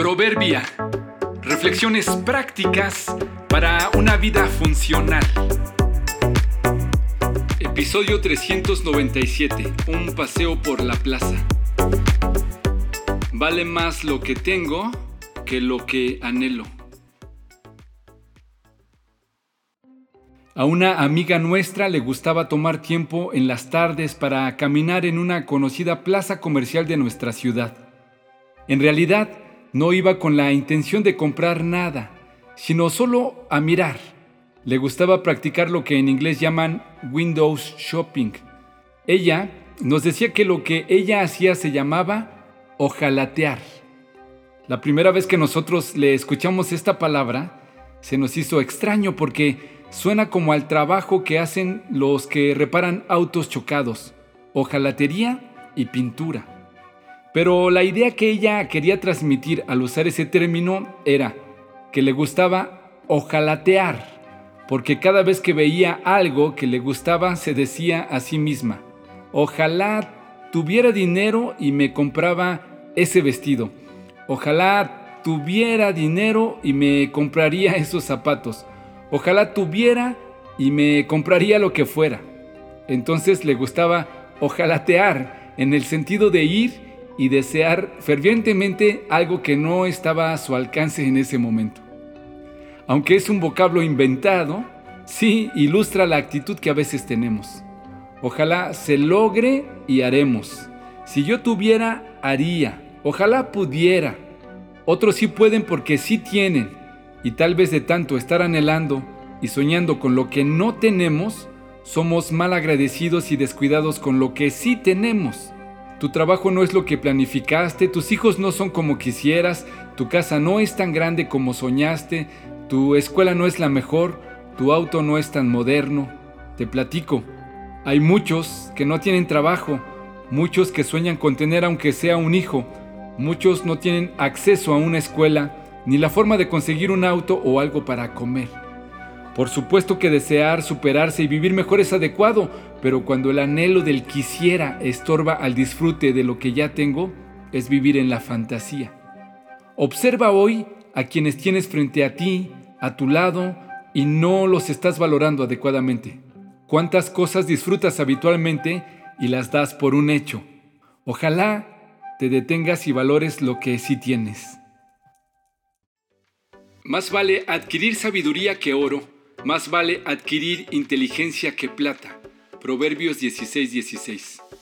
Proverbia. Reflexiones prácticas para una vida funcional. Episodio 397. Un paseo por la plaza. Vale más lo que tengo que lo que anhelo. A una amiga nuestra le gustaba tomar tiempo en las tardes para caminar en una conocida plaza comercial de nuestra ciudad. En realidad, no iba con la intención de comprar nada, sino solo a mirar. Le gustaba practicar lo que en inglés llaman Windows Shopping. Ella nos decía que lo que ella hacía se llamaba ojalatear. La primera vez que nosotros le escuchamos esta palabra, se nos hizo extraño porque suena como al trabajo que hacen los que reparan autos chocados, ojalatería y pintura. Pero la idea que ella quería transmitir al usar ese término era que le gustaba ojalatear, porque cada vez que veía algo que le gustaba se decía a sí misma, ojalá tuviera dinero y me compraba ese vestido, ojalá tuviera dinero y me compraría esos zapatos, ojalá tuviera y me compraría lo que fuera. Entonces le gustaba ojalatear en el sentido de ir y desear fervientemente algo que no estaba a su alcance en ese momento. Aunque es un vocablo inventado, sí ilustra la actitud que a veces tenemos. Ojalá se logre y haremos. Si yo tuviera, haría. Ojalá pudiera. Otros sí pueden porque sí tienen. Y tal vez de tanto estar anhelando y soñando con lo que no tenemos, somos mal agradecidos y descuidados con lo que sí tenemos. Tu trabajo no es lo que planificaste, tus hijos no son como quisieras, tu casa no es tan grande como soñaste, tu escuela no es la mejor, tu auto no es tan moderno. Te platico, hay muchos que no tienen trabajo, muchos que sueñan con tener aunque sea un hijo, muchos no tienen acceso a una escuela, ni la forma de conseguir un auto o algo para comer. Por supuesto que desear superarse y vivir mejor es adecuado, pero cuando el anhelo del quisiera estorba al disfrute de lo que ya tengo, es vivir en la fantasía. Observa hoy a quienes tienes frente a ti, a tu lado, y no los estás valorando adecuadamente. ¿Cuántas cosas disfrutas habitualmente y las das por un hecho? Ojalá te detengas y valores lo que sí tienes. Más vale adquirir sabiduría que oro más vale adquirir inteligencia que plata. Proverbios 16:16.